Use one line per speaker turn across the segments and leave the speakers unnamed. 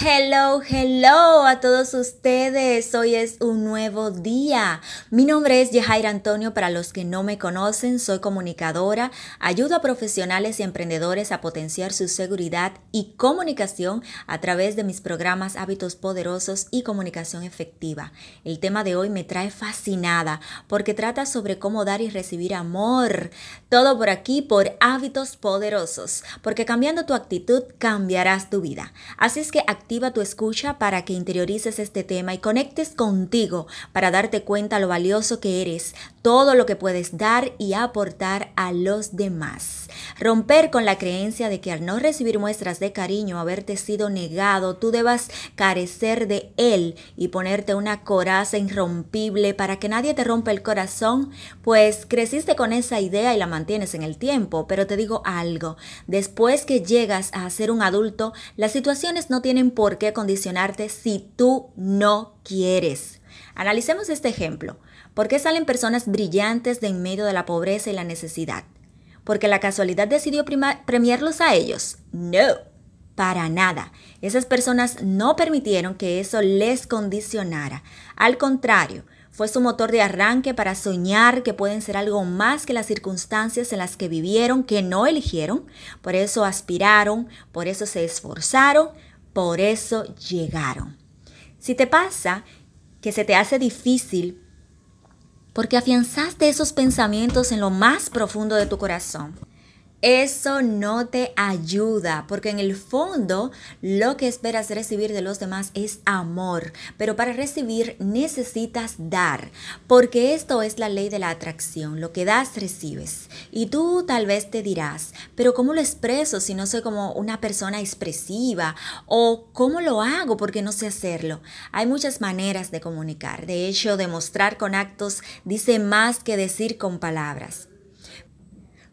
Hello, hello a todos ustedes. Hoy es un nuevo día. Mi nombre es Yehaira Antonio. Para los que no me conocen, soy comunicadora. Ayudo a profesionales y emprendedores a potenciar su seguridad y comunicación a través de mis programas Hábitos Poderosos y Comunicación Efectiva. El tema de hoy me trae fascinada porque trata sobre cómo dar y recibir amor. Todo por aquí por Hábitos Poderosos. Porque cambiando tu actitud cambiarás tu vida. Así es que activa tu escucha para que interiorices este tema y conectes contigo para darte cuenta lo valioso que eres, todo lo que puedes dar y aportar a los demás. Romper con la creencia de que al no recibir muestras de cariño, haberte sido negado, tú debas carecer de él y ponerte una coraza irrompible para que nadie te rompa el corazón, pues creciste con esa idea y la mantienes en el tiempo. Pero te digo algo, después que llegas a ser un adulto, las situaciones no tienen por qué condicionarte si tú no quieres. Analicemos este ejemplo. ¿Por qué salen personas brillantes de en medio de la pobreza y la necesidad? ¿Porque la casualidad decidió premiarlos a ellos? No, para nada. Esas personas no permitieron que eso les condicionara. Al contrario, fue su motor de arranque para soñar que pueden ser algo más que las circunstancias en las que vivieron, que no eligieron. Por eso aspiraron, por eso se esforzaron, por eso llegaron. Si te pasa que se te hace difícil porque afianzaste esos pensamientos en lo más profundo de tu corazón, eso no te ayuda, porque en el fondo lo que esperas recibir de los demás es amor, pero para recibir necesitas dar, porque esto es la ley de la atracción, lo que das recibes. Y tú tal vez te dirás, pero ¿cómo lo expreso si no soy como una persona expresiva? ¿O cómo lo hago porque no sé hacerlo? Hay muchas maneras de comunicar, de hecho demostrar con actos dice más que decir con palabras.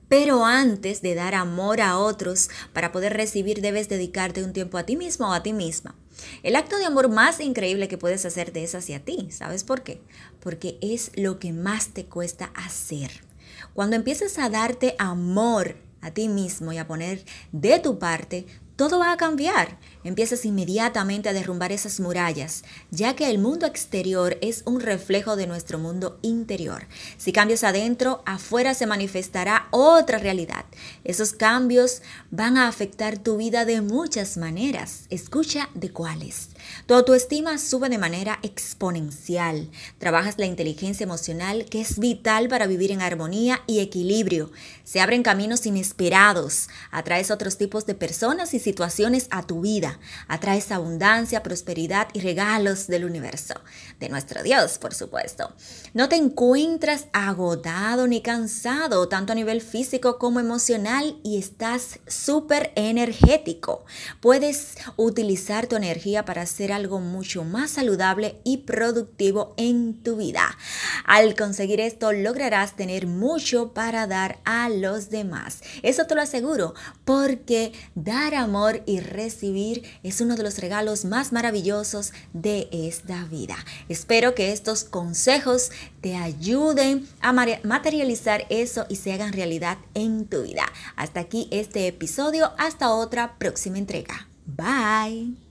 Pero antes de dar amor a otros, para poder recibir debes dedicarte un tiempo a ti mismo o a ti misma. El acto de amor más increíble que puedes hacerte es hacia ti. ¿Sabes por qué? Porque es lo que más te cuesta hacer. Cuando empieces a darte amor a ti mismo y a poner de tu parte, todo va a cambiar. Empiezas inmediatamente a derrumbar esas murallas, ya que el mundo exterior es un reflejo de nuestro mundo interior. Si cambias adentro, afuera se manifestará otra realidad. Esos cambios van a afectar tu vida de muchas maneras. Escucha de cuáles. Tu autoestima sube de manera exponencial. Trabajas la inteligencia emocional que es vital para vivir en armonía y equilibrio. Se abren caminos inesperados. Atraes otros tipos de personas y situaciones a tu vida. Atraes abundancia, prosperidad y regalos del universo. De nuestro Dios, por supuesto. No te encuentras agotado ni cansado, tanto a nivel físico como emocional, y estás súper energético. Puedes utilizar tu energía para hacer algo mucho más saludable y productivo en tu vida. Al conseguir esto, lograrás tener mucho para dar a los demás. Eso te lo aseguro, porque dar amor y recibir es uno de los regalos más maravillosos de esta vida. Espero que estos consejos te ayuden a materializar eso y se hagan realidad en tu vida. Hasta aquí este episodio, hasta otra próxima entrega. Bye.